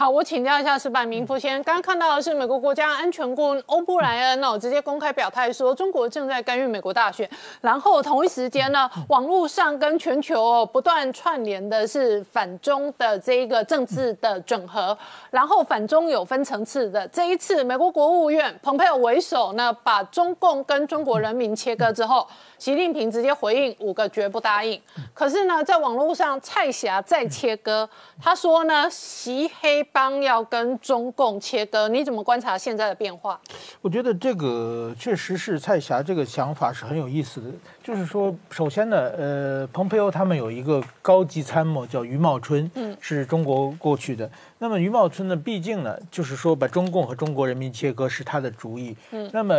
好，我请教一下石柏明夫先。刚刚看到的是美国国家安全顾问欧布莱恩哦，直接公开表态说中国正在干预美国大选。然后同一时间呢，网络上跟全球哦不断串联的是反中的这一个政治的整合。然后反中有分层次的，这一次美国国务院蓬佩奥为首呢，把中共跟中国人民切割之后，习近平直接回应五个绝不答应。可是呢，在网络上蔡霞再切割，他说呢，习黑。帮要跟中共切割，你怎么观察现在的变化？我觉得这个确实是蔡霞这个想法是很有意思的。就是说，首先呢，呃，蓬佩奥他们有一个高级参谋叫余茂春，嗯，是中国过去的。那么余茂春呢，毕竟呢，就是说把中共和中国人民切割是他的主意。嗯，那么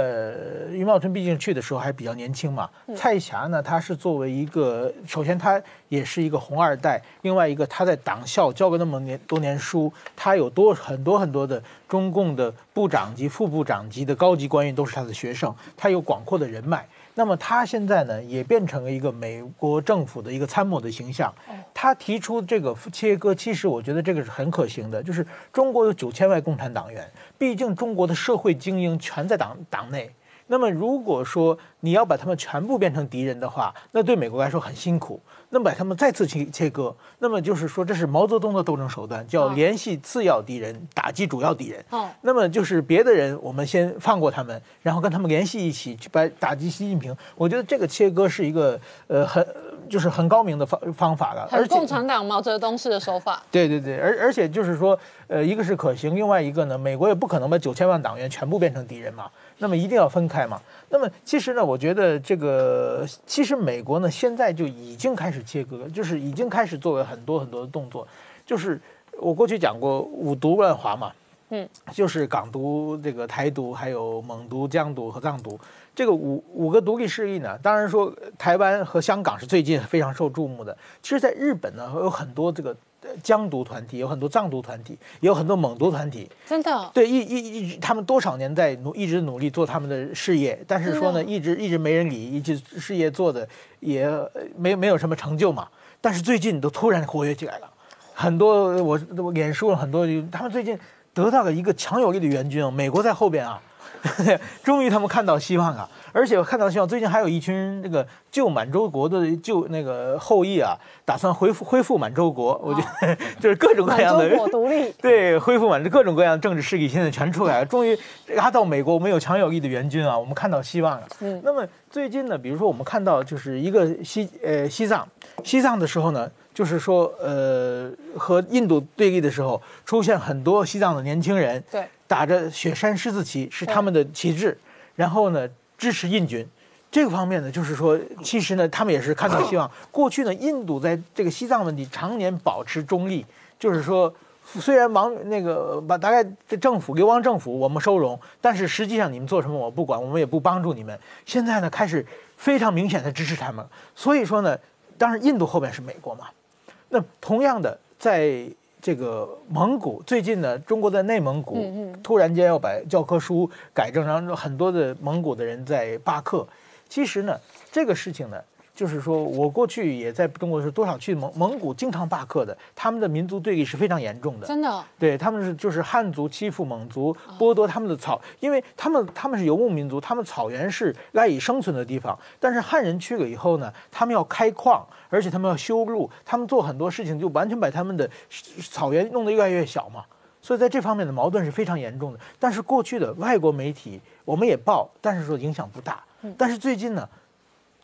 余茂春毕竟去的时候还比较年轻嘛。蔡霞呢，他是作为一个，首先他也是一个红二代，另外一个他在党校教过那么年多年书，他有多很多很多的中共的部长级、副部长级的高级官员都是他的学生，他有广阔的人脉。那么他现在呢，也变成了一个美国政府的一个参谋的形象。他提出这个切割，其实我觉得这个是很可行的。就是中国有九千万共产党员，毕竟中国的社会精英全在党党内。那么如果说你要把他们全部变成敌人的话，那对美国来说很辛苦。那么把他们再次切切割，那么就是说这是毛泽东的斗争手段，叫联系次要敌人，打击主要敌人。哦，那么就是别的人我们先放过他们，然后跟他们联系一起去把打击习近平。我觉得这个切割是一个呃很就是很高明的方方法了，而共产党毛泽东式的手法。对对对，而而且就是说呃一个是可行，另外一个呢，美国也不可能把九千万党员全部变成敌人嘛。那么一定要分开嘛？那么其实呢，我觉得这个其实美国呢现在就已经开始切割，就是已经开始做了很多很多的动作。就是我过去讲过五毒乱华嘛，嗯，就是港独、这个台独、还有蒙独、疆独和藏独这个五五个独立势力呢，当然说台湾和香港是最近非常受注目的。其实，在日本呢有很多这个。疆独团体有很多藏独团体，也有很多蒙独团体。真的？对，一一一，他们多少年在努，一直努力做他们的事业，但是说呢，一直一直没人理，一直事业做的也没没有什么成就嘛。但是最近都突然活跃起来了，很多我我脸书了很多，他们最近得到了一个强有力的援军啊，美国在后边啊，终于他们看到希望啊。而且我看到希望，最近还有一群这个旧满洲国的旧那个后裔啊，打算恢复恢复满洲国。我觉得 就是各种各样的独立，对，恢复满洲各种各样的政治势力现在全出来了。终于，拉到美国，我们有强有力的援军啊，我们看到希望了。嗯。那么最近呢，比如说我们看到就是一个西呃西藏，西藏的时候呢，就是说呃和印度对立的时候，出现很多西藏的年轻人，对，打着雪山狮子旗是他们的旗帜，然后呢。支持印军，这个方面呢，就是说，其实呢，他们也是看到希望。过去呢，印度在这个西藏问题常年保持中立，就是说，虽然王那个把大概这政府流亡政府我们收容，但是实际上你们做什么我不管，我们也不帮助你们。现在呢，开始非常明显的支持他们。所以说呢，当然印度后边是美国嘛。那同样的在。这个蒙古最近呢，中国在内蒙古突然间要把教科书改正，然后很多的蒙古的人在罢课。其实呢，这个事情呢。就是说，我过去也在中国是多少去蒙蒙古，经常罢课的。他们的民族对立是非常严重的，真的。对他们是就是汉族欺负蒙族，剥夺他们的草，因为他们他们是游牧民族，他们草原是赖以生存的地方。但是汉人去了以后呢，他们要开矿，而且他们要修路，他们做很多事情就完全把他们的草原弄得越来越小嘛。所以在这方面的矛盾是非常严重的。但是过去的外国媒体我们也报，但是说影响不大。但是最近呢？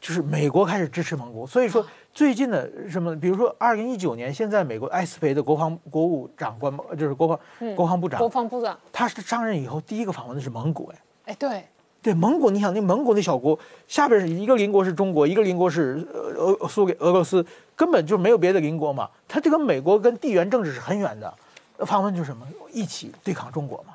就是美国开始支持蒙古，所以说最近的什么，比如说二零一九年，现在美国埃斯培的国防国务长官，就是国防国防部长，国防部长，他是上任以后第一个访问的是蒙古，哎，哎，对，对，蒙古，你想那蒙古那小国，下边是一个邻国是中国，一个邻国是俄苏给俄罗斯，根本就没有别的邻国嘛，他这个美国跟地缘政治是很远的，访问就是什么，一起对抗中国嘛。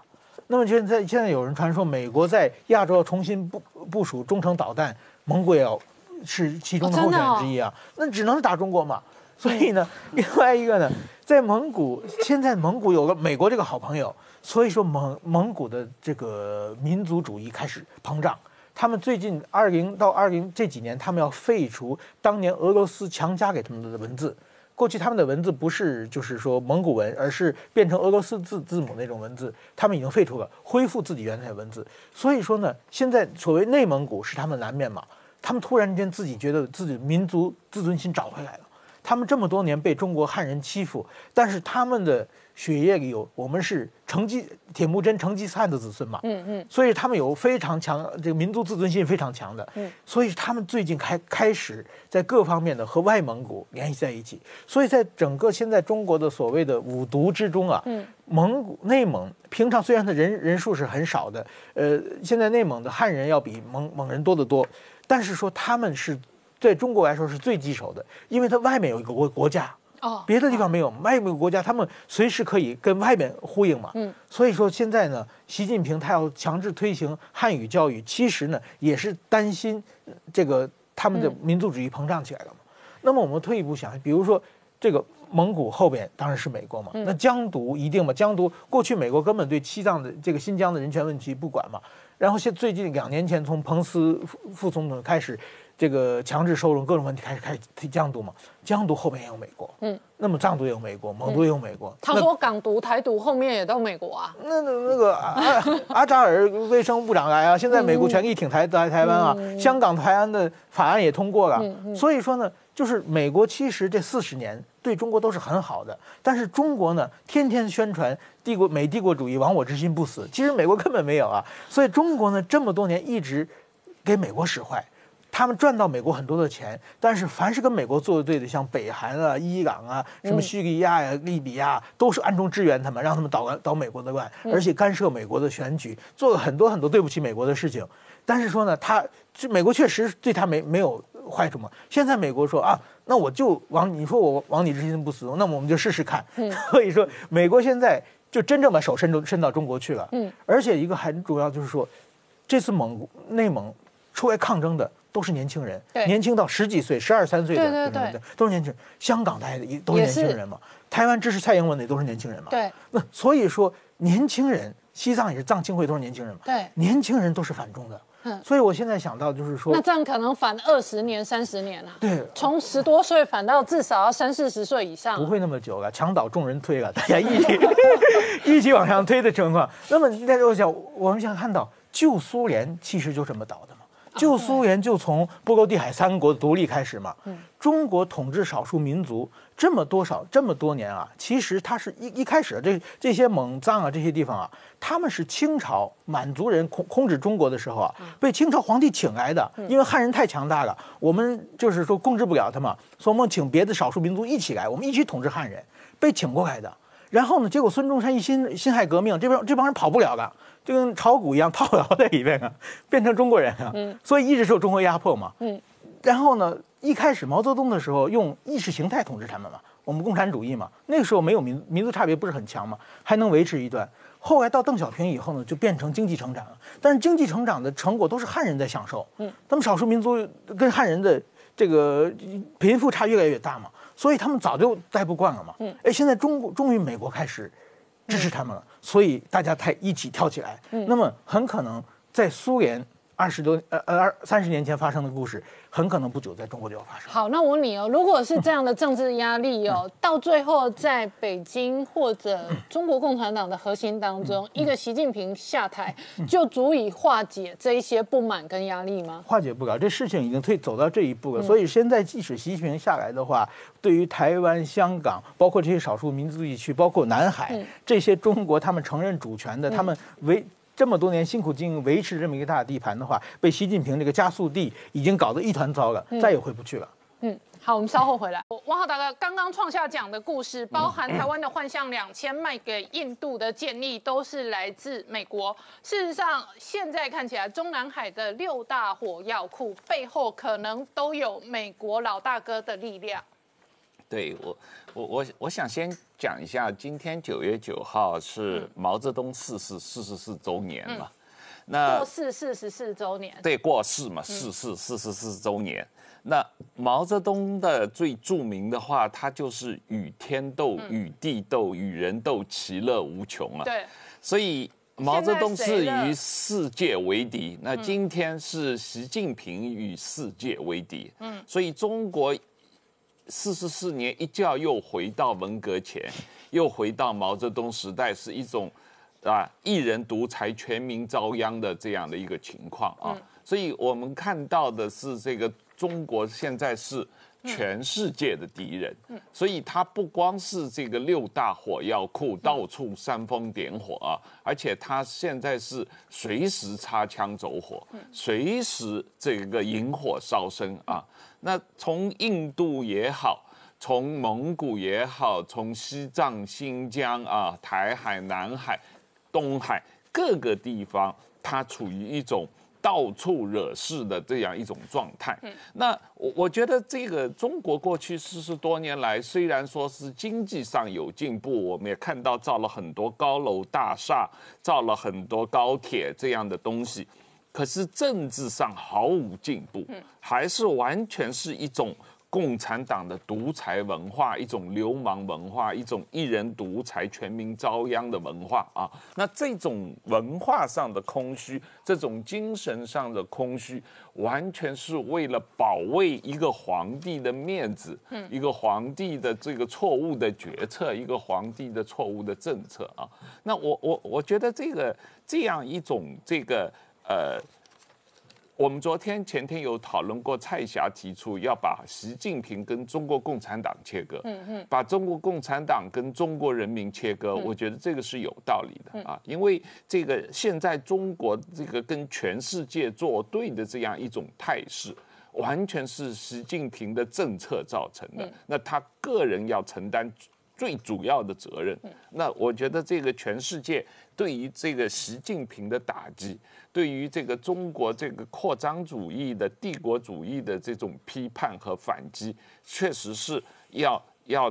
那么现在现在有人传说美国在亚洲要重新部部署中程导弹，蒙古也要。是其中的候选人之一啊，那只能是打中国嘛。所以呢，另外一个呢，在蒙古，现在蒙古有个美国这个好朋友，所以说蒙蒙古的这个民族主义开始膨胀。他们最近二零到二零这几年，他们要废除当年俄罗斯强加给他们的文字。过去他们的文字不是就是说蒙古文，而是变成俄罗斯字字母那种文字，他们已经废除了，恢复自己原来的文字。所以说呢，现在所谓内蒙古是他们南面嘛，他们突然间自己觉得自己民族自尊心找回来了。他们这么多年被中国汉人欺负，但是他们的血液里有我们是成吉铁木真成吉思汗的子孙嘛，嗯嗯，所以他们有非常强这个民族自尊心非常强的，嗯，所以他们最近开开始在各方面的和外蒙古联系在一起，所以在整个现在中国的所谓的五毒之中啊，嗯，蒙古内蒙平常虽然的人人数是很少的，呃，现在内蒙的汉人要比蒙蒙人多得多，但是说他们是。在中国来说是最棘手的，因为它外面有一个国国家，哦，别的地方没有，外面有国家，他们随时可以跟外面呼应嘛。嗯，所以说现在呢，习近平他要强制推行汉语教育，其实呢也是担心这个他们的民族主义膨胀起来了嘛。那么我们退一步想，比如说这个蒙古后边当然是美国嘛，那疆独一定嘛？疆独过去美国根本对西藏的这个新疆的人权问题不管嘛，然后现最近两年前从彭斯副副总统开始。这个强制收容各种问题开始开始提疆独嘛，疆独后面也有美国，嗯，那么藏独也有美国，蒙独也有美国。他说港独、台独后面也到美国啊。那那那个阿阿扎尔卫生部长来啊，现在美国全力挺台在台湾啊，香港台湾的法案也通过了。所以说呢，就是美国其实这四十年对中国都是很好的，但是中国呢天天宣传帝国美帝国主义亡我之心不死，其实美国根本没有啊。所以中国呢这么多年一直给美国使坏。他们赚到美国很多的钱，但是凡是跟美国作对的，像北韩啊、伊朗啊、什么叙利亚呀、利比亚，都是暗中支援他们，让他们捣捣美国的乱，而且干涉美国的选举，做了很多很多对不起美国的事情。但是说呢，他这美国确实对他没没有坏处嘛。现在美国说啊，那我就往你说我往你之心不死，那么我们就试试看。所以说，美国现在就真正把手伸出伸到中国去了。嗯，而且一个很主要就是说，这次蒙内蒙出来抗争的。都是年轻人，年轻到十几岁、十二三岁的，对对对，都是年轻人。香港大家也都是年轻人嘛。台湾支持蔡英文的也都是年轻人嘛。对。那所以说，年轻人，西藏也是藏青会都是年轻人嘛。对。年轻人都是反中的。嗯。所以我现在想到就是说，那这样可能反二十年、三十年啊。对。从十多岁反到至少要三四十岁以上。不会那么久了，墙倒众人推了，大家一起 一起往上推的情况。那么那时候想，我们想看到旧苏联其实就这么倒的。旧苏联就从波罗的海三国独立开始嘛，中国统治少数民族这么多少这么多年啊，其实它是一一开始这这些蒙藏啊这些地方啊，他们是清朝满族人控控制中国的时候啊，被清朝皇帝请来的，因为汉人太强大了，我们就是说控制不了他嘛，所以我们请别的少数民族一起来，我们一起统治汉人，被请过来的。然后呢，结果孙中山一辛辛亥革命，这帮这帮人跑不了了。就跟炒股一样套牢在里面啊，变成中国人啊，所以一直受中国压迫嘛。嗯，然后呢，一开始毛泽东的时候用意识形态统治他们嘛，我们共产主义嘛，那个时候没有民民族差别不是很强嘛，还能维持一段。后来到邓小平以后呢，就变成经济成长了，但是经济成长的成果都是汉人在享受。嗯，他们少数民族跟汉人的这个贫富差越来越大嘛，所以他们早就待不惯了嘛。嗯，哎，现在中国终于美国开始。支持他们了，所以大家才一起跳起来。那么很可能在苏联二十多呃呃二三十年前发生的故事。很可能不久在中国就要发生。好，那我问你哦，如果是这样的 政治压力哦，到最后在北京或者中国共产党的核心当中，一个习近平下台就足以化解这一些不满跟压力吗？化解不了，这事情已经退走到这一步了。所以现在即使习近平下来的话，对于台湾、香港，包括这些少数民族地区，包括南海这些中国他们承认主权的，他们为。这么多年辛苦经营维持这么一个大地盘的话，被习近平这个加速地已经搞得一团糟了，再也回不去了。嗯，好，我们稍后回来。汪浩大哥刚刚创下讲的故事，包含台湾的幻象两千卖给印度的建议，都是来自美国。事实上，现在看起来中南海的六大火药库背后，可能都有美国老大哥的力量。对我，我我我想先讲一下，今天九月九号是毛泽东逝世四十四周年嘛？那过世四十四周年，对，过世嘛，逝世四十四周年。那毛泽东的最著名的话，他就是与天斗、与地斗、与人斗，其乐无穷啊。对，所以毛泽东是与世界为敌，那今天是习近平与世界为敌。嗯，所以中国。四十四年一觉又回到文革前，又回到毛泽东时代，是一种啊一人独裁、全民遭殃的这样的一个情况啊。所以我们看到的是，这个中国现在是全世界的敌人，所以它不光是这个六大火药库到处煽风点火啊，而且它现在是随时擦枪走火，随时这个引火烧身啊。那从印度也好，从蒙古也好，从西藏、新疆啊、台海、南海、东海各个地方，它处于一种。到处惹事的这样一种状态，那我我觉得这个中国过去四十多年来，虽然说是经济上有进步，我们也看到造了很多高楼大厦，造了很多高铁这样的东西，可是政治上毫无进步，还是完全是一种。共产党的独裁文化，一种流氓文化，一种一人独裁、全民遭殃的文化啊！那这种文化上的空虚，这种精神上的空虚，完全是为了保卫一个皇帝的面子，一个皇帝的这个错误的决策，一个皇帝的错误的政策啊！那我我我觉得这个这样一种这个呃。我们昨天前天有讨论过，蔡霞提出要把习近平跟中国共产党切割，嗯嗯，把中国共产党跟中国人民切割，我觉得这个是有道理的啊，因为这个现在中国这个跟全世界作对的这样一种态势，完全是习近平的政策造成的，那他个人要承担最主要的责任。那我觉得这个全世界对于这个习近平的打击。对于这个中国这个扩张主义的帝国主义的这种批判和反击，确实是要要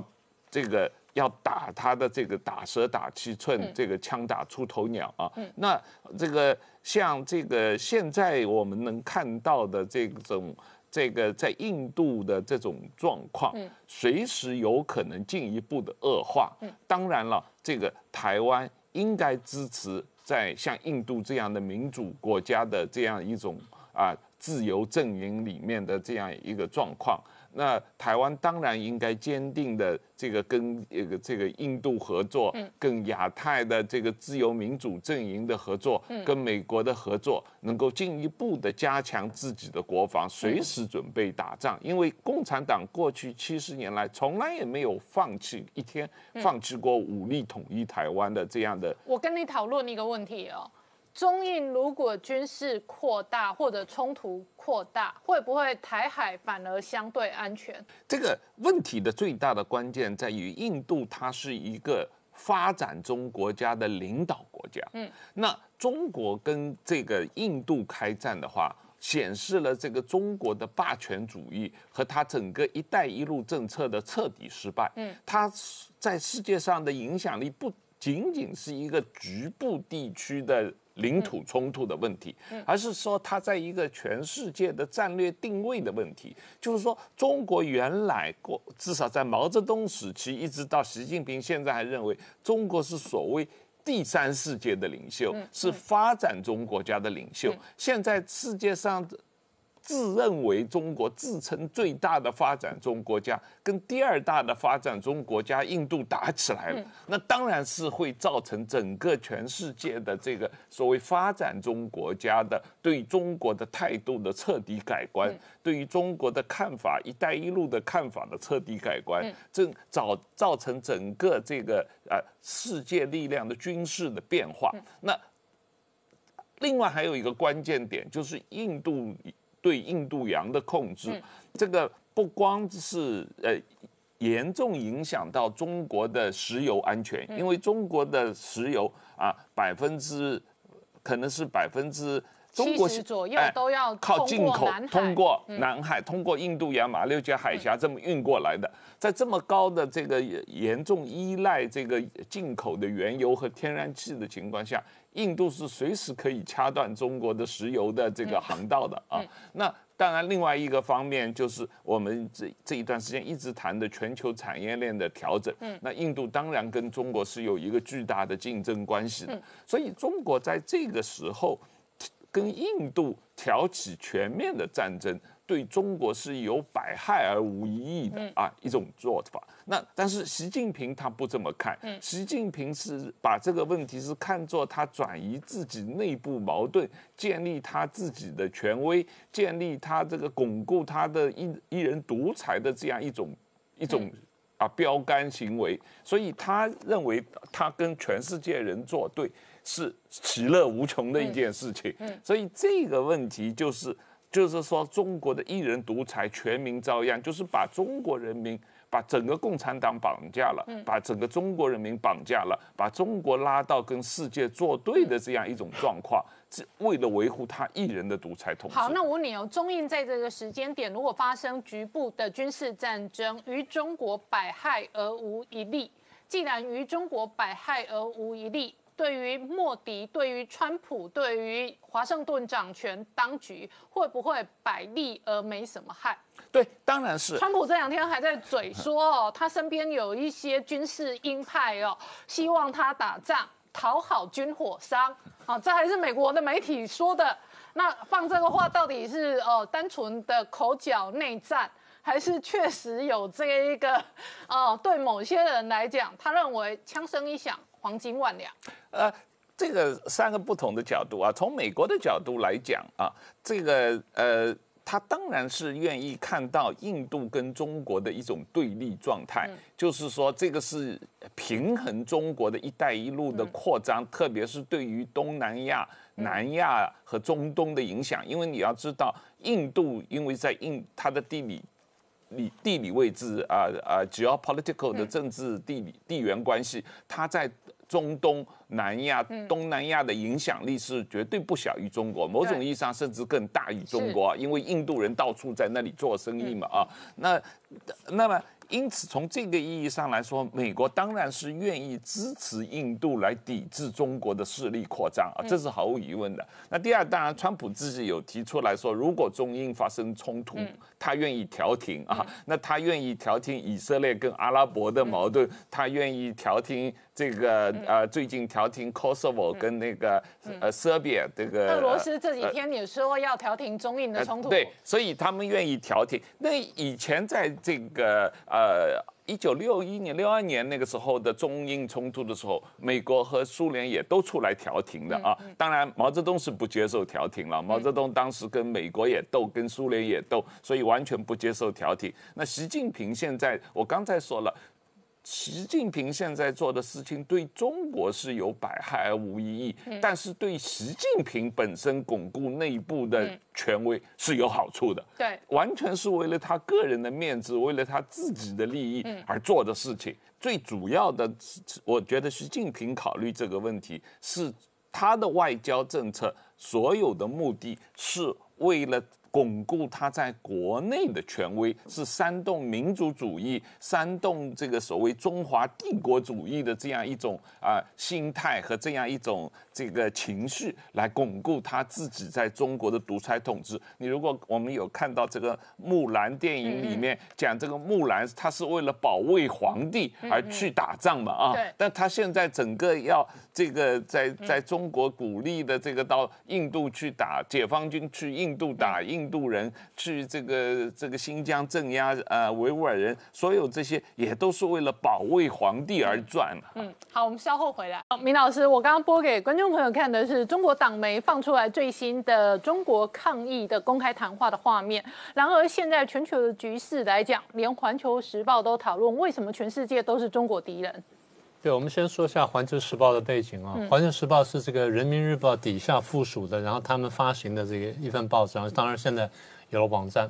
这个要打他的这个打蛇打七寸，这个枪打出头鸟啊。那这个像这个现在我们能看到的这种这个在印度的这种状况，随时有可能进一步的恶化。当然了，这个台湾应该支持。在像印度这样的民主国家的这样一种啊自由阵营里面的这样一个状况。那台湾当然应该坚定的这个跟这个这个印度合作，跟亚太的这个自由民主阵营的合作，跟美国的合作，能够进一步的加强自己的国防，随时准备打仗。因为共产党过去七十年来从来也没有放弃一天，放弃过武力统一台湾的这样的。我跟你讨论一个问题哦。中印如果军事扩大或者冲突扩大，会不会台海反而相对安全？这个问题的最大的关键在于，印度它是一个发展中国家的领导国家。嗯，那中国跟这个印度开战的话，显示了这个中国的霸权主义和它整个“一带一路”政策的彻底失败。嗯，它在世界上的影响力不仅仅是一个局部地区的。领土冲突的问题，而是说它在一个全世界的战略定位的问题。就是说，中国原来过至少在毛泽东时期，一直到习近平现在还认为中国是所谓第三世界的领袖，是发展中国家的领袖。现在世界上。自认为中国自称最大的发展中国家，跟第二大的发展中国家印度打起来了，那当然是会造成整个全世界的这个所谓发展中国家的对中国的态度的彻底改观，对于中国的看法、一带一路的看法的彻底改观，这造造成整个这个呃世界力量的军事的变化。那另外还有一个关键点就是印度。对印度洋的控制，这个不光是呃严重影响到中国的石油安全，因为中国的石油啊百分之可能是百分之中国左右都要靠进口，通过南海，通过印度洋、马六甲海峡这么运过来的，在这么高的这个严重依赖这个进口的原油和天然气的情况下。印度是随时可以掐断中国的石油的这个航道的啊。那当然，另外一个方面就是我们这这一段时间一直谈的全球产业链的调整。嗯，那印度当然跟中国是有一个巨大的竞争关系的。所以中国在这个时候跟印度挑起全面的战争。对中国是有百害而无一益的啊一种做法。那但是习近平他不这么看，习近平是把这个问题是看作他转移自己内部矛盾，建立他自己的权威，建立他这个巩固他的一一人独裁的这样一种一种啊标杆行为。所以他认为他跟全世界人作对是其乐无穷的一件事情。嗯所以这个问题就是。就是说，中国的一人独裁、全民遭殃，就是把中国人民、把整个共产党绑架了，把整个中国人民绑架了，把中国拉到跟世界作对的这样一种状况，是为了维护他一人的独裁统治。好，那我问你哦，中印在这个时间点如果发生局部的军事战争，于中国百害而无一利。既然于中国百害而无一利。对于莫迪，对于川普，对于华盛顿掌权当局，会不会百利而没什么害？对，当然是。川普这两天还在嘴说哦，他身边有一些军事鹰派哦，希望他打仗讨好军火商啊，这还是美国的媒体说的。那放这个话到底是哦单纯的口角内战，还是确实有这一个哦？对某些人来讲，他认为枪声一响。黄金万两，呃，这个三个不同的角度啊，从美国的角度来讲啊，这个呃，他当然是愿意看到印度跟中国的一种对立状态，就是说这个是平衡中国的一带一路的扩张，特别是对于东南亚、南亚和中东的影响，因为你要知道，印度因为在印它的地理。理地理位置啊啊，geopolitical 的政治地理地缘关系，它在中东南亚、东南亚的影响力是绝对不小于中国，某种意义上甚至更大于中国，因为印度人到处在那里做生意嘛啊，那那么。因此，从这个意义上来说，美国当然是愿意支持印度来抵制中国的势力扩张啊，这是毫无疑问的。那第二，当然，川普自己有提出来说，如果中印发生冲突，他愿意调停啊，那他愿意调停以色列跟阿拉伯的矛盾，他愿意调停这个呃，最近调停 Kosovo 跟那个呃 Serbia 这个。俄罗斯这几天也说要调停中印的冲突。对，所以他们愿意调停。那以前在这个呃。呃，一九六一年、六二年那个时候的中印冲突的时候，美国和苏联也都出来调停的啊。当然，毛泽东是不接受调停了。毛泽东当时跟美国也斗，跟苏联也斗，所以完全不接受调停。那习近平现在，我刚才说了。习近平现在做的事情对中国是有百害而无一益，但是对习近平本身巩固内部的权威是有好处的。对，完全是为了他个人的面子，为了他自己的利益而做的事情。最主要的，我觉得习近平考虑这个问题是他的外交政策，所有的目的是为了。巩固他在国内的权威，是煽动民族主义、煽动这个所谓中华帝国主义的这样一种啊心态和这样一种这个情绪，来巩固他自己在中国的独裁统治。你如果我们有看到这个木兰电影里面讲这个木兰，他是为了保卫皇帝而去打仗嘛啊？但他现在整个要这个在在中国鼓励的这个到印度去打解放军去印度打印。度人去这个这个新疆镇压呃维吾尔人，所有这些也都是为了保卫皇帝而转。嗯，好，我们稍后回来。明老师，我刚刚播给观众朋友看的是中国党媒放出来最新的中国抗疫的公开谈话的画面。然而，现在全球的局势来讲，连《环球时报》都讨论为什么全世界都是中国敌人。对，我们先说一下《环球时报》的背景啊，《环球时报》是这个《人民日报》底下附属的，然后他们发行的这个一份报纸，然后当然现在有了网站。《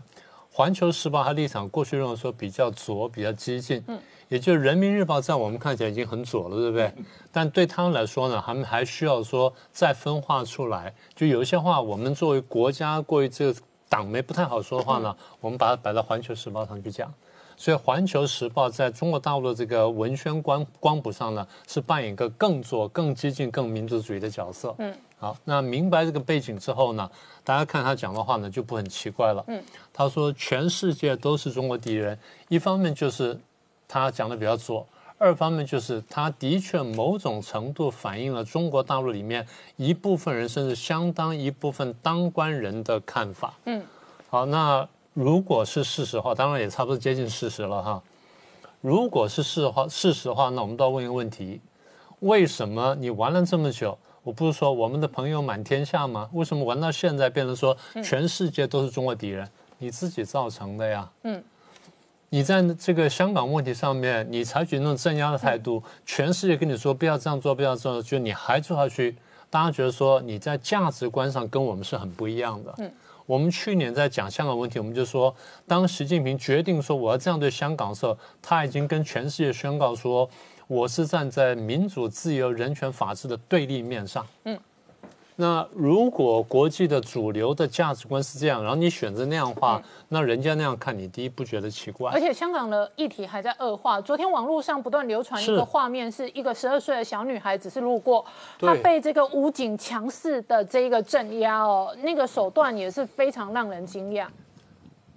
环球时报》它立场过去认为说比较左、比较激进，嗯，也就是《人民日报》在我们看起来已经很左了，对不对？但对他们来说呢，他们还需要说再分化出来，就有一些话我们作为国家、过于这个党媒不太好说的话呢，我们把它摆到《环球时报》上去讲。所以，《环球时报》在中国大陆的这个文宣光光谱上呢，是扮演一个更左、更激进、更民族主义的角色。嗯，好，那明白这个背景之后呢，大家看他讲的话呢，就不很奇怪了。嗯，他说全世界都是中国敌人，一方面就是他讲的比较左，二方面就是他的确某种程度反映了中国大陆里面一部分人，甚至相当一部分当官人的看法。嗯，好，那。如果是事实的话，当然也差不多接近事实了哈。如果是事实话，事实的话，那我们都要问一个问题：为什么你玩了这么久？我不是说我们的朋友满天下吗？为什么玩到现在变成说全世界都是中国敌人？你自己造成的呀。嗯。你在这个香港问题上面，你采取那种镇压的态度，全世界跟你说不要这样做，不要这样，就你还做下去，大家觉得说你在价值观上跟我们是很不一样的。嗯，我们去年在讲香港问题，我们就说，当习近平决定说我要这样对香港的时候，他已经跟全世界宣告说，我是站在民主、自由、人权、法治的对立面上。嗯。那如果国际的主流的价值观是这样，然后你选择那样的话，那人家那样看你，第一不觉得奇怪。而且香港的议题还在恶化。昨天网络上不断流传一个画面，是一个十二岁的小女孩，只是路过，她被这个武警强势的这个镇压哦，那个手段也是非常让人惊讶。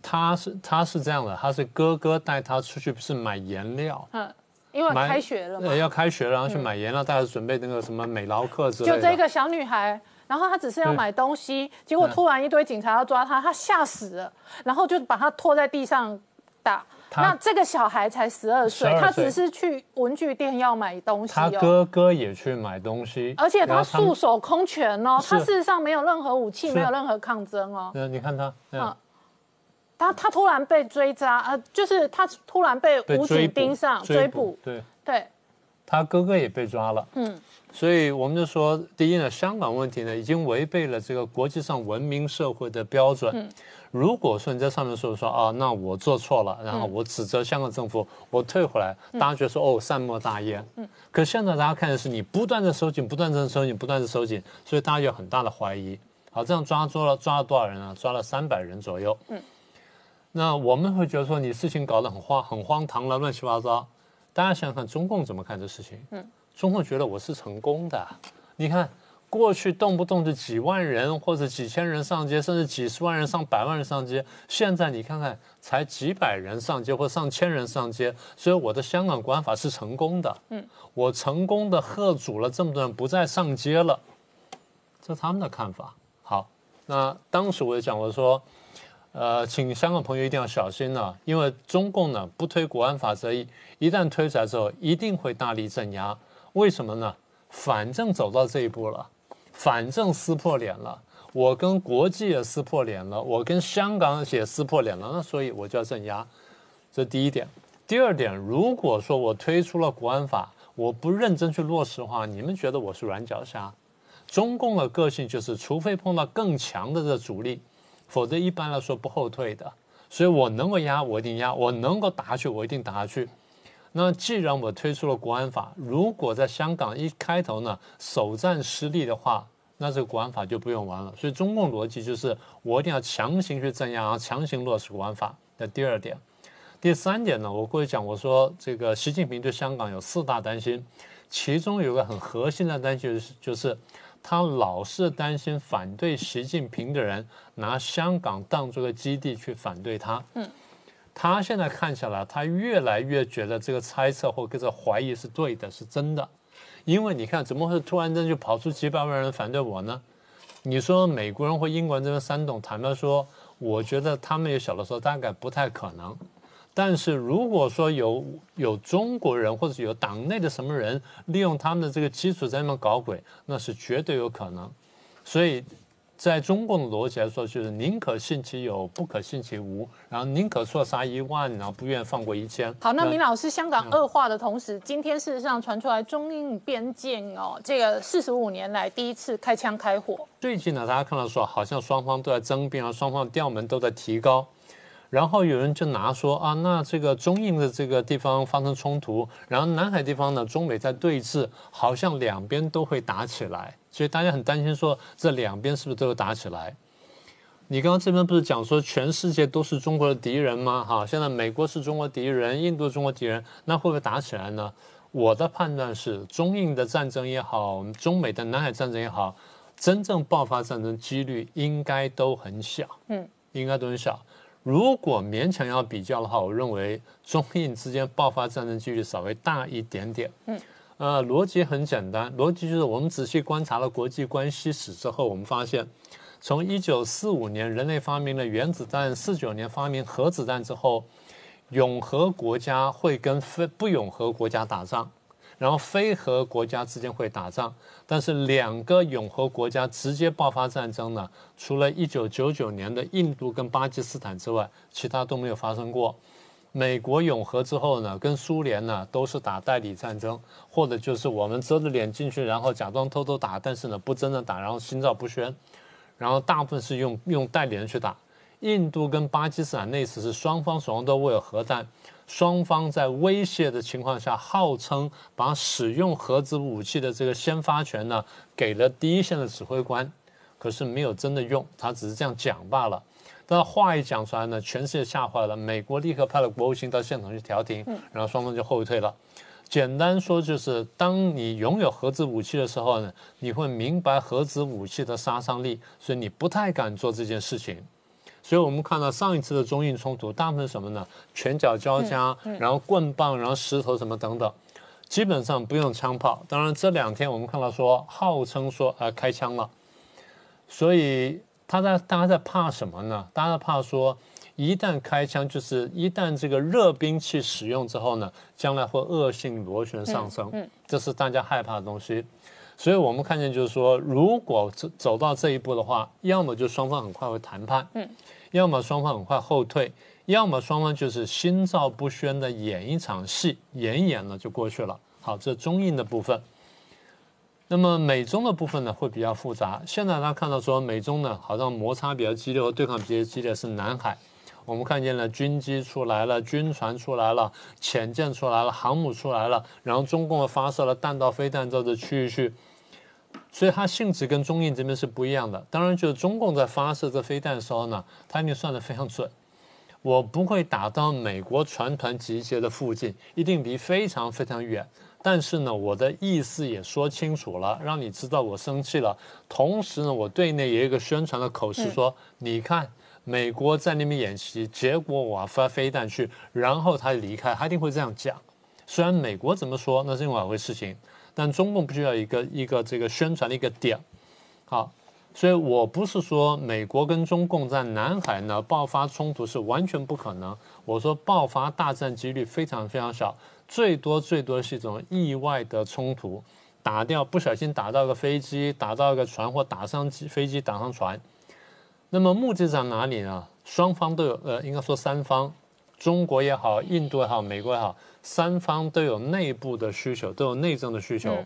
他是他是这样的，他是哥哥带他出去，不是买颜料。嗯。因为开学了嘛。要开学了，然后去买颜料，大家准备那个什么美劳课之类的。就这个小女孩。然后他只是要买东西，结果突然一堆警察要抓他，他吓死了，然后就把他拖在地上打。那这个小孩才十二岁，他只是去文具店要买东西。他哥哥也去买东西，而且他束手空拳哦，他事实上没有任何武器，没有任何抗争哦。嗯，你看他，嗯，他他突然被追扎，呃，就是他突然被武警盯上追捕，对对，他哥哥也被抓了，嗯。所以我们就说，第一呢，香港问题呢已经违背了这个国际上文明社会的标准。嗯如果说你在上面说说啊，那我做错了，然后我指责香港政府，我退回来，大家觉得说哦，善莫大焉。嗯。可现在大家看的是你不断的收紧，不断的收紧，不断的收紧，所以大家有很大的怀疑。好，这样抓住了抓了多少人啊？抓了三百人左右。嗯。那我们会觉得说你事情搞得很荒很荒唐了，乱七八糟。大家想想看，中共怎么看这事情？嗯。中共觉得我是成功的，你看过去动不动就几万人或者几千人上街，甚至几十万人、上百万人上街，现在你看看才几百人上街或上千人上街，所以我的香港国安法是成功的。嗯，我成功的喝阻了这么多人不再上街了，这是他们的看法。好，那当时我也讲我说，呃，请香港朋友一定要小心了，因为中共呢不推国安法则一，一旦推出来之后，一定会大力镇压。为什么呢？反正走到这一步了，反正撕破脸了，我跟国际也撕破脸了，我跟香港也撕破脸了，那所以我就要镇压。这第一点。第二点，如果说我推出了国安法，我不认真去落实的话，你们觉得我是软脚虾？中共的个性就是，除非碰到更强的这阻力，否则一般来说不后退的。所以我能够压，我一定压；我能够打下去，我一定打下去。那既然我推出了国安法，如果在香港一开头呢首战失利的话，那这个国安法就不用玩了。所以中共逻辑就是我一定要强行去镇压，然后强行落实国安法。那第二点，第三点呢，我过去讲我说这个习近平对香港有四大担心，其中有个很核心的担心就是就是他老是担心反对习近平的人拿香港当做个基地去反对他。嗯。他现在看起来，他越来越觉得这个猜测或这个怀疑是对的，是真的。因为你看，怎么会突然间就跑出几百万人反对我呢？你说美国人或英国人这边煽动，坦白说，我觉得他们也晓得说大概不太可能。但是如果说有有中国人或者有党内的什么人利用他们的这个基础在那边搞鬼，那是绝对有可能。所以。在中共的逻辑来说，就是宁可信其有，不可信其无，然后宁可错杀一万，然后不愿放过一千。好，那明老师，香港恶化的同时，今天事实上传出来中印边境哦，这个四十五年来第一次开枪开火。最近呢，大家看到说，好像双方都在争辩啊，双方调门都在提高。然后有人就拿说啊，那这个中印的这个地方发生冲突，然后南海地方呢，中美在对峙，好像两边都会打起来，所以大家很担心说这两边是不是都会打起来？你刚刚这边不是讲说全世界都是中国的敌人吗？哈，现在美国是中国敌人，印度中国敌人，那会不会打起来呢？我的判断是，中印的战争也好，中美的南海战争也好，真正爆发战争几率应该都很小，嗯，应该都很小。如果勉强要比较的话，我认为中印之间爆发战争几率稍微大一点点。嗯，呃，逻辑很简单，逻辑就是我们仔细观察了国际关系史之后，我们发现，从一九四五年人类发明了原子弹，四九年发明核子弹之后，永和国家会跟非不永和国家打仗，然后非核国家之间会打仗，但是两个永和国家直接爆发战争呢，除了一九九九年的印度跟巴基斯坦之外，其他都没有发生过。美国永和之后呢，跟苏联呢都是打代理战争，或者就是我们遮着脸进去，然后假装偷偷打，但是呢不真的打，然后心照不宣，然后大部分是用用代理人去打。印度跟巴基斯坦那次是双方手上都握有核弹，双方在威胁的情况下，号称把使用核子武器的这个先发权呢给了第一线的指挥官，可是没有真的用，他只是这样讲罢了。但话一讲出来呢，全世界吓坏了。美国立刻派了国务卿到现场去调停，然后双方就后退了。简单说就是，当你拥有核子武器的时候呢，你会明白核子武器的杀伤力，所以你不太敢做这件事情。所以我们看到上一次的中印冲突，大部分什么呢？拳脚交加，然后棍棒，然后石头什么等等，基本上不用枪炮。当然这两天我们看到说，号称说呃开枪了，所以。他在大家在怕什么呢？大家怕说，一旦开枪，就是一旦这个热兵器使用之后呢，将来会恶性螺旋上升，这是大家害怕的东西。所以我们看见就是说，如果走走到这一步的话，要么就双方很快会谈判，嗯，要么双方很快后退，要么双方就是心照不宣的演一场戏，演演了就过去了。好，这中印的部分。那么美中的部分呢，会比较复杂。现在大家看到说，美中呢好像摩擦比较激烈，和对抗比较激烈是南海。我们看见了军机出来了，军船出来了，潜舰出来了，航母出来了，然后中共发射了弹道飞弹到这区域去，所以它性质跟中印这边是不一样的。当然，就是中共在发射这飞弹的时候呢，它一定算得非常准。我不会打到美国船团集结的附近，一定离非常非常远。但是呢，我的意思也说清楚了，让你知道我生气了。同时呢，我对内也有一个宣传的口实，说你看美国在那边演习，结果我发飞弹去，然后他离开，他一定会这样讲。虽然美国怎么说那是另外一回事情，但中共不需要一个一个这个宣传的一个点。好，所以我不是说美国跟中共在南海呢爆发冲突是完全不可能，我说爆发大战几率非常非常小。最多最多是一种意外的冲突，打掉不小心打到个飞机，打到个船或打上机飞机打上船。那么目的在哪里呢？双方都有，呃，应该说三方，中国也好，印度也好，美国也好，三方都有内部的需求，都有内政的需求。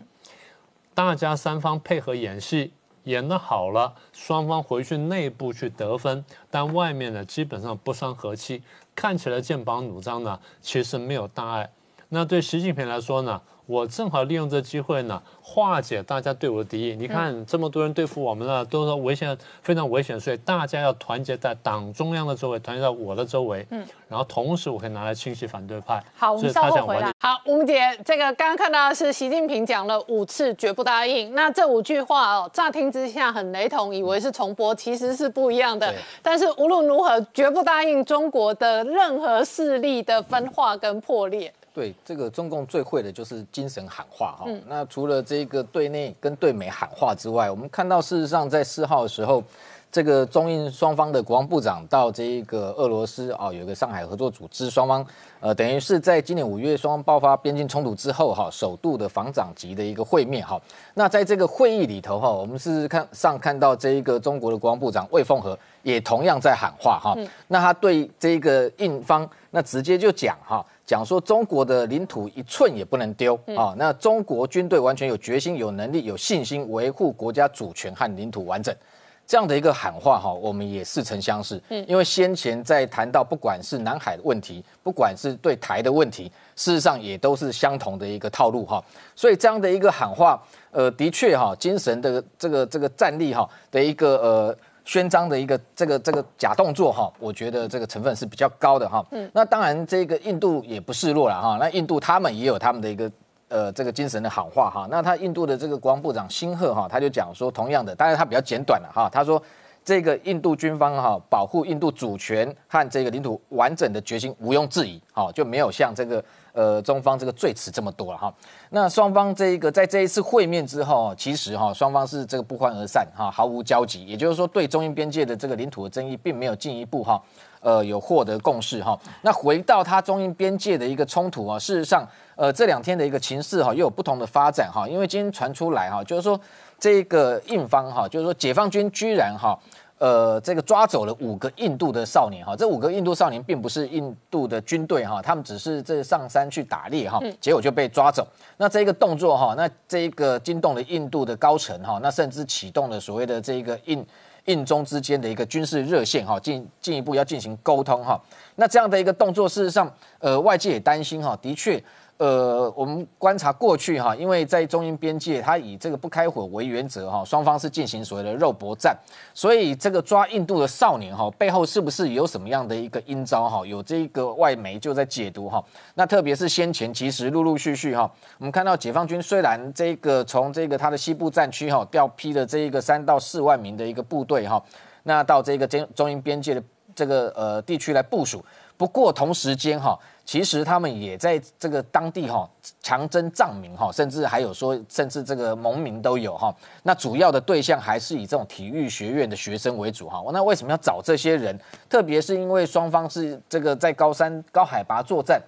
大家三方配合演戏，演得好了，双方回去内部去得分，但外面呢基本上不伤和气，看起来剑拔弩张呢，其实没有大碍。那对习近平来说呢？我正好利用这机会呢，化解大家对我的敌意。你看这么多人对付我们了，都说危险，非常危险，所以大家要团结在党中央的周围，团结在我的周围。嗯，然后同时我可以拿来清洗反对派。好，我们稍后回来。好，吴姐，这个刚刚看到的是习近平讲了五次绝不答应。那这五句话哦，乍听之下很雷同，以为是重播，其实是不一样的。但是无论如何，绝不答应中国的任何势力的分化跟破裂。对这个中共最会的就是精神喊话哈。那除了这个对内跟对美喊话之外，我们看到事实上在四号的时候，这个中印双方的国防部长到这个俄罗斯啊，有一个上海合作组织，双方呃等于是在今年五月双方爆发边境冲突之后哈，首度的防长级的一个会面哈。那在这个会议里头哈，我们是看上看到这一个中国的国防部长魏凤和也同样在喊话哈。那他对这个印方那直接就讲哈。讲说中国的领土一寸也不能丢啊！那中国军队完全有决心、有能力、有信心维护国家主权和领土完整，这样的一个喊话哈，我们也似曾相识。嗯，因为先前在谈到不管是南海的问题，不管是对台的问题，事实上也都是相同的一个套路哈。所以这样的一个喊话，呃，的确哈，精神的这个这个战力哈的一个呃。宣章的一个这个这个假动作哈，我觉得这个成分是比较高的哈。嗯，那当然这个印度也不示弱了哈。那印度他们也有他们的一个呃这个精神的喊话哈。那他印度的这个国防部长辛赫哈，他就讲说，同样的，当然他比较简短了哈。他说这个印度军方哈保护印度主权和这个领土完整的决心毋庸置疑哈，就没有像这个。呃中方这个最迟这么多了哈。那双方这一个在这一次会面之后，其实哈双方是这个不欢而散哈，毫无交集。也就是说，对中印边界的这个领土的争议，并没有进一步哈呃有获得共识哈。那回到它中印边界的一个冲突啊，事实上呃这两天的一个情势哈又有不同的发展哈，因为今天传出来哈，就是说这个印方哈，就是说解放军居然哈。呃，这个抓走了五个印度的少年哈，这五个印度少年并不是印度的军队哈，他们只是这上山去打猎哈，结果就被抓走。那这个动作哈，那这一个惊动了印度的高层哈，那甚至启动了所谓的这个印印中之间的一个军事热线哈，进进一步要进行沟通哈。那这样的一个动作，事实上，呃，外界也担心哈，的确。呃，我们观察过去哈，因为在中印边界，它以这个不开火为原则哈，双方是进行所谓的肉搏战，所以这个抓印度的少年哈，背后是不是有什么样的一个阴招哈？有这个外媒就在解读哈。那特别是先前其实陆陆续续哈，我们看到解放军虽然这个从这个它的西部战区哈调批了这一个三到四万名的一个部队哈，那到这个中中印边界的这个呃地区来部署，不过同时间哈。其实他们也在这个当地哈强征藏民哈，甚至还有说，甚至这个农民都有哈。那主要的对象还是以这种体育学院的学生为主哈。那为什么要找这些人？特别是因为双方是这个在高山高海拔作战，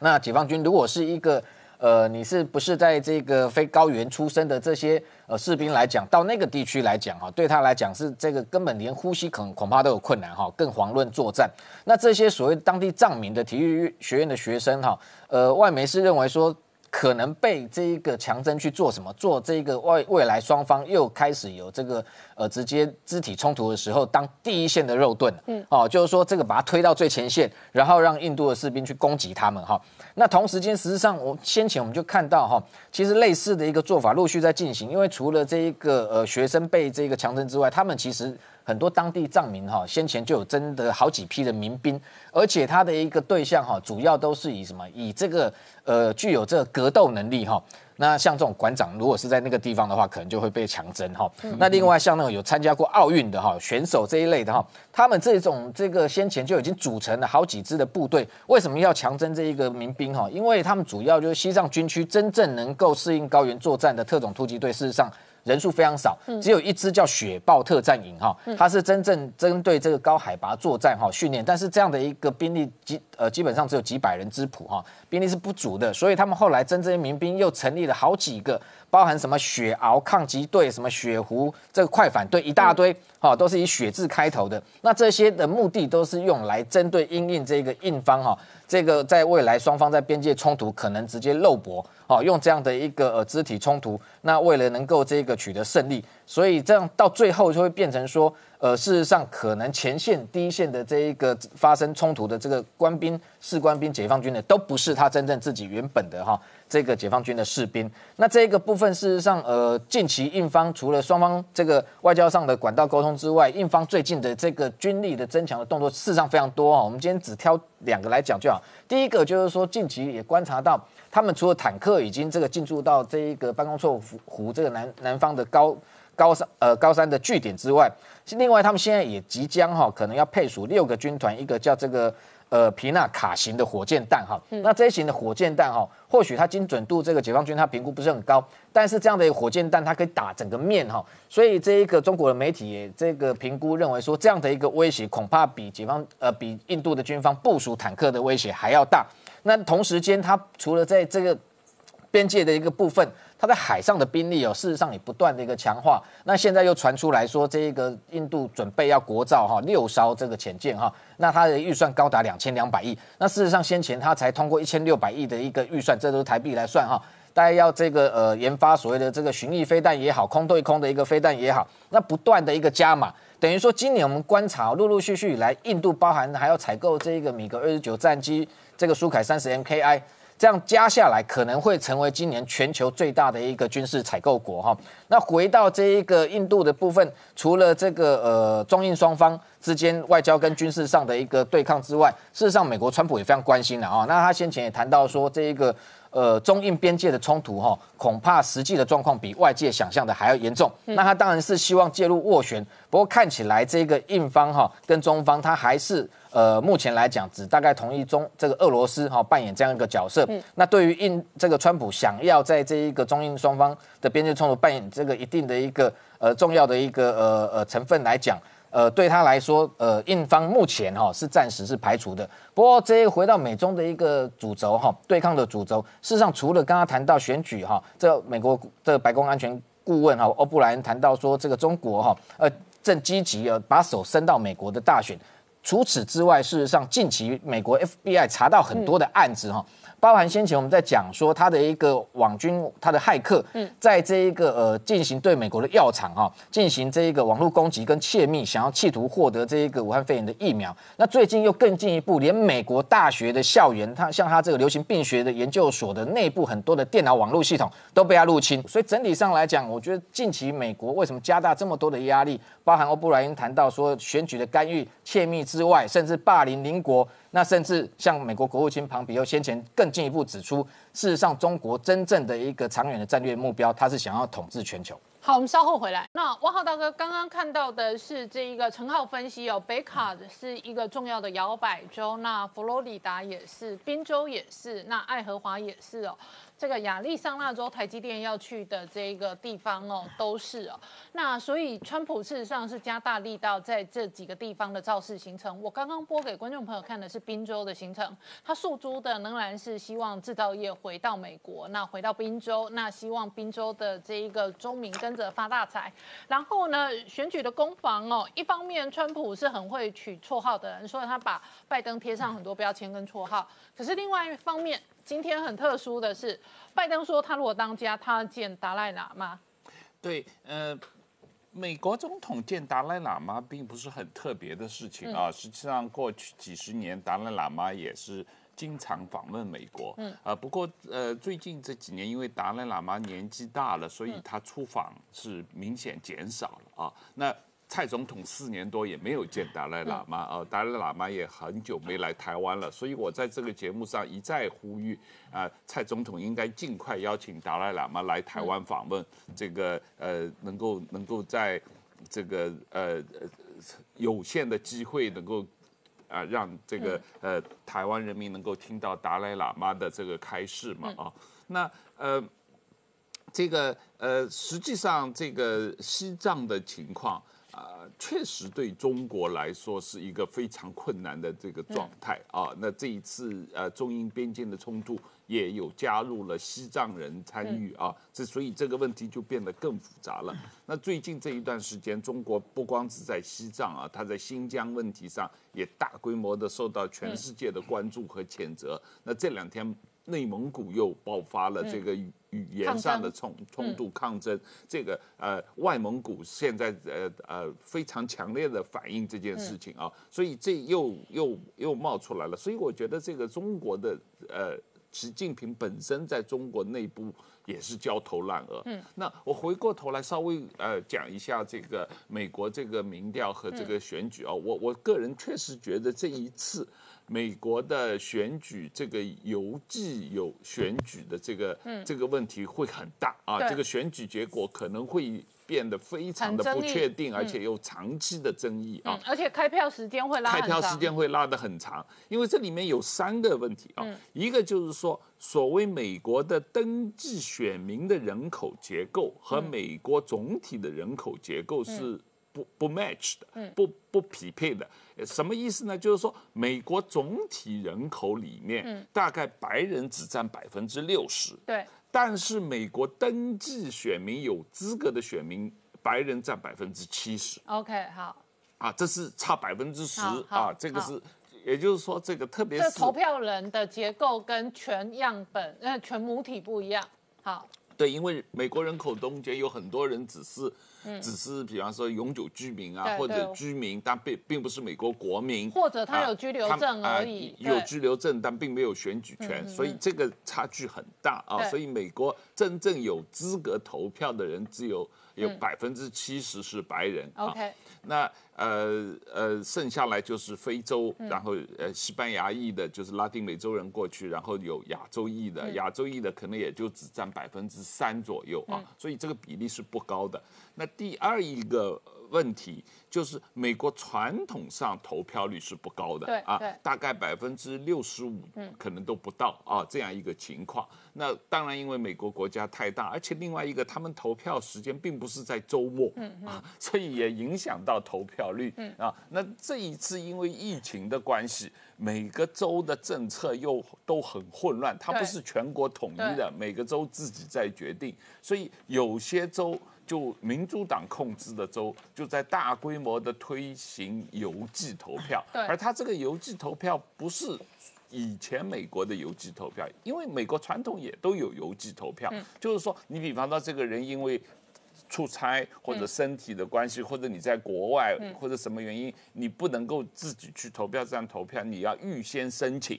那解放军如果是一个。呃，你是不是在这个非高原出生的这些呃士兵来讲，到那个地区来讲哈，对他来讲是这个根本连呼吸恐恐怕都有困难哈，更遑论作战。那这些所谓当地藏民的体育学院的学生哈，呃，外媒是认为说。可能被这一个强征去做什么？做这个未未来双方又开始有这个呃直接肢体冲突的时候，当第一线的肉盾，嗯，哦，就是说这个把它推到最前线，然后让印度的士兵去攻击他们哈。那同时间，实际上我先前我们就看到哈，其实类似的一个做法陆续在进行，因为除了这一个呃学生被这个强征之外，他们其实。很多当地藏民哈，先前就有征得好几批的民兵，而且他的一个对象哈，主要都是以什么？以这个呃具有这个格斗能力哈。那像这种馆长，如果是在那个地方的话，可能就会被强征哈。那另外像那种有参加过奥运的哈选手这一类的哈，他们这种这个先前就已经组成了好几支的部队，为什么要强征这一个民兵哈？因为他们主要就是西藏军区真正能够适应高原作战的特种突击队，事实上。人数非常少，只有一支叫雪豹特战营哈，它是真正针对这个高海拔作战哈训练，但是这样的一个兵力基呃基本上只有几百人之谱哈，兵力是不足的，所以他们后来真正民兵又成立了好几个，包含什么血獒抗击队、什么血狐这个快反队一大堆哈，都是以血字开头的，那这些的目的都是用来针对因印这个印方哈。这个在未来双方在边界冲突可能直接肉搏，哦用这样的一个呃肢体冲突，那为了能够这个取得胜利，所以这样到最后就会变成说，呃事实上可能前线第一线的这一个发生冲突的这个官兵、士官兵、解放军的都不是他真正自己原本的哈。这个解放军的士兵，那这一个部分事实上，呃，近期印方除了双方这个外交上的管道沟通之外，印方最近的这个军力的增强的动作，事实上非常多啊。我们今天只挑两个来讲就好。第一个就是说，近期也观察到，他们除了坦克已经这个进驻到这一个办公错湖这个南南方的高高山呃高山的据点之外，另外他们现在也即将哈，可能要配属六个军团，一个叫这个。呃，皮纳卡型的火箭弹哈，那这一型的火箭弹哈，或许它精准度这个解放军它评估不是很高，但是这样的火箭弹它可以打整个面哈，所以这一个中国的媒体也这个评估认为说，这样的一个威胁恐怕比解放呃比印度的军方部署坦克的威胁还要大。那同时间，它除了在这个边界的一个部分。它在海上的兵力哦，事实上也不断的一个强化。那现在又传出来说，这一个印度准备要国造哈六艘这个潜舰哈，那它的预算高达两千两百亿。那事实上先前它才通过一千六百亿的一个预算，这都是台币来算哈。大家要这个呃研发所谓的这个巡弋飞弹也好，空对空的一个飞弹也好，那不断的一个加码，等于说今年我们观察陆陆续续以来，印度包含还要采购这个米格二十九战机，这个苏凯三十 MKI。这样加下来，可能会成为今年全球最大的一个军事采购国哈。那回到这一个印度的部分，除了这个呃中印双方之间外交跟军事上的一个对抗之外，事实上美国川普也非常关心的啊。那他先前也谈到说，这一个。呃中印边界的冲突哈，恐怕实际的状况比外界想象的还要严重。那他当然是希望介入斡旋，不过看起来这个印方哈跟中方他还是。呃，目前来讲，只大概同意中这个俄罗斯哈扮演这样一个角色。那对于印这个川普想要在这一个中印双方的边界冲突扮演这个一定的一个呃重要的一个呃呃成分来讲，呃，对他来说，呃，印方目前哈是暂时是排除的。不过，这个回到美中的一个主轴哈，对抗的主轴，事实上除了刚刚谈到选举哈，这美国这白宫安全顾问哈欧布莱恩谈到说，这个中国哈呃正积极呃把手伸到美国的大选。除此之外，事实上，近期美国 FBI 查到很多的案子哈。包含先前我们在讲说他的一个网军，他的骇客，嗯在这一个呃进行对美国的药厂哈进行这一个网络攻击跟窃密，想要企图获得这一个武汉肺炎的疫苗。那最近又更进一步，连美国大学的校园，他像他这个流行病学的研究所的内部很多的电脑网络系统都被他入侵。所以整体上来讲，我觉得近期美国为什么加大这么多的压力？包含欧布莱恩谈到说选举的干预、窃密之外，甚至霸凌邻国。那甚至像美国国务卿庞比欧先前更进一步指出，事实上中国真正的一个长远的战略目标，他是想要统治全球。好，我们稍后回来。那汪浩大哥刚刚看到的是这一个陈浩分析哦，北卡是一个重要的摇摆州，那佛罗里达也是，宾州也是，那爱荷华也是哦。这个亚利桑那州台积电要去的这个地方哦，都是哦。那所以川普事实上是加大力道在这几个地方的造势行程。我刚刚播给观众朋友看的是宾州的行程，他诉诸的仍然是希望制造业回到美国，那回到宾州，那希望宾州的这一个州民跟着发大财。然后呢，选举的攻防哦，一方面川普是很会取绰号的人，所以他把拜登贴上很多标签跟绰号。可是另外一方面，今天很特殊的是，拜登说他如果当家，他见达赖喇嘛。对，呃，美国总统见达赖喇嘛并不是很特别的事情啊。实际上，过去几十年，达赖喇嘛也是经常访问美国。嗯。啊，不过呃，最近这几年，因为达赖喇嘛年纪大了，所以他出访是明显减少了啊。那蔡总统四年多也没有见达赖喇嘛啊，达赖喇嘛也很久没来台湾了，所以我在这个节目上一再呼吁啊，蔡总统应该尽快邀请达赖喇嘛来台湾访问，这个呃，能够能够在这个呃有限的机会，能够啊让这个呃台湾人民能够听到达赖喇嘛的这个开示嘛啊，那呃这个呃实际上这个西藏的情况。啊，确实对中国来说是一个非常困难的这个状态啊。那这一次呃中英边境的冲突也有加入了西藏人参与啊，这所以这个问题就变得更复杂了。那最近这一段时间，中国不光是在西藏啊，它在新疆问题上也大规模的受到全世界的关注和谴责。那这两天。内蒙古又爆发了这个语言上的冲冲突抗争，这个呃外蒙古现在呃呃非常强烈的反映这件事情啊，所以这又又又冒出来了，所以我觉得这个中国的呃习近平本身在中国内部也是焦头烂额。嗯，那我回过头来稍微呃讲一下这个美国这个民调和这个选举啊，我我个人确实觉得这一次。美国的选举，这个邮寄有选举的这个这个问题会很大啊，这个选举结果可能会变得非常的不确定，而且有长期的争议啊，而且开票时间会拉，开票时间会拉得很长，因为这里面有三个问题啊，一个就是说，所谓美国的登记选民的人口结构和美国总体的人口结构是。不不 match 的，不不匹配的，什么意思呢？就是说，美国总体人口里面，大概白人只占百分之六十，对。但是美国登记选民有资格的选民，白人占百分之七十。OK，好。啊，这是差百分之十啊，这个是，也就是说，这个特别是投票人的结构跟全样本呃全母体不一样。好。对，因为美国人口中间有很多人只是，只是比方说永久居民啊，或者居民，但并并不是美国国民，或者他有居留证而已，有居留证但并没有选举权，所以这个差距很大啊。所以美国真正有资格投票的人只有有百分之七十是白人。啊 OK 那呃呃，剩下来就是非洲，然后呃西班牙裔的，就是拉丁美洲人过去，然后有亚洲裔的，亚洲裔的可能也就只占百分之三左右啊，所以这个比例是不高的。那第二一个问题就是美国传统上投票率是不高的对啊对，大概百分之六十五可能都不到啊这样一个情况。那当然，因为美国国家太大，而且另外一个他们投票时间并不是在周末啊，所以也影响到投票率啊。那这一次因为疫情的关系，每个州的政策又都很混乱，它不是全国统一的，每个州自己在决定，所以有些州。就民主党控制的州，就在大规模的推行邮寄投票，而他这个邮寄投票不是以前美国的邮寄投票，因为美国传统也都有邮寄投票，就是说，你比方说这个人因为出差或者身体的关系，或者你在国外或者什么原因，你不能够自己去投票站投票，你要预先申请。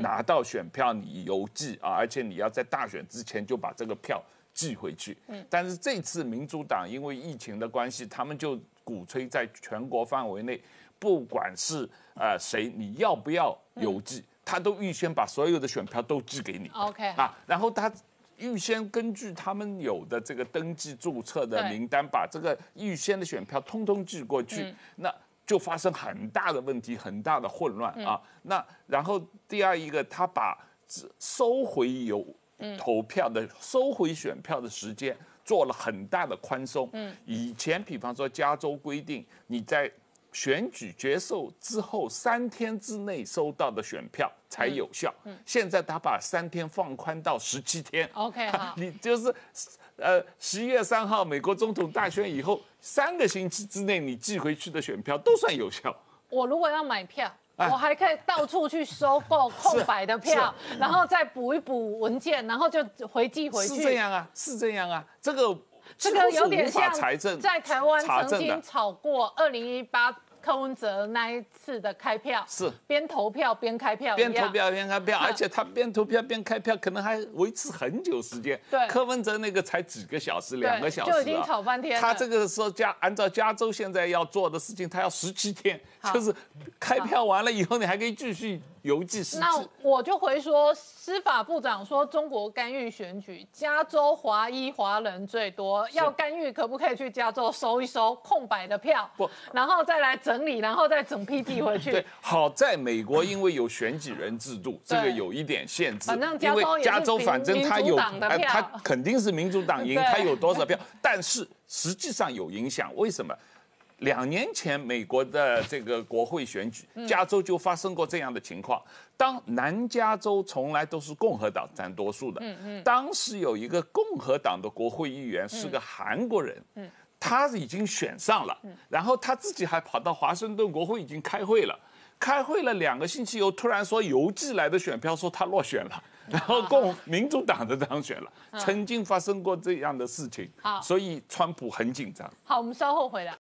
拿到选票你邮寄啊，而且你要在大选之前就把这个票寄回去。但是这次民主党因为疫情的关系，他们就鼓吹在全国范围内，不管是呃谁，你要不要邮寄，他都预先把所有的选票都寄给你。OK 啊，然后他预先根据他们有的这个登记注册的名单，把这个预先的选票通通寄过去，那就发生很大的问题，很大的混乱啊。那然后第二一个，他把只收回有投票的、收回选票的时间做了很大的宽松。嗯以前比方说加州规定你在选举结束之后三天之内收到的选票才有效，嗯现在他把三天放宽到十七天。OK 好 你就是呃十一月三号美国总统大选以后三个星期之内你寄回去的选票都算有效。我如果要买票，哎我还可以到处去收购 空白的票，然后再补一补文件，然后就回寄回去是去。这样啊，是这样啊，这个这个有点像在台湾曾经炒过二零一八柯文哲那一次的开票，是边投票边开票，边投票边开票，嗯而且他边投票边开票，可能还维持很久时间。对柯文哲那个才几个小时，两个小时、啊，就已经炒翻天了他这个时候加按照加州现在要做的事情，他要十七天，就是开票完了以后，你还可以继续邮寄是那。我就回说，司法部长说中国干预选举，加州华裔华人最多，要干预可不可以去加州收一收空白的票，不然后再来整理，然后再整批寄回去 对。，好在美国因为有选举人制度，这个有一点限制。反正加因州加州反正他有，他肯定是民主党赢，他有多少票，但是实际上有影响。为什么？两年前美国的这个国会选举，嗯。加州就发生过这样的情况。当南加州从来都是共和党占多数的，嗯当时有一个共和党的国会议员是个韩国人，他已经选上了，然后他自己还跑到华盛顿国会已经开会了。开会了两个星期以后，突然说邮寄来的选票说他落选了，然后共民主党的当选了，曾经发生过这样的事情。好，所以川普很紧张。好，我们稍后回来。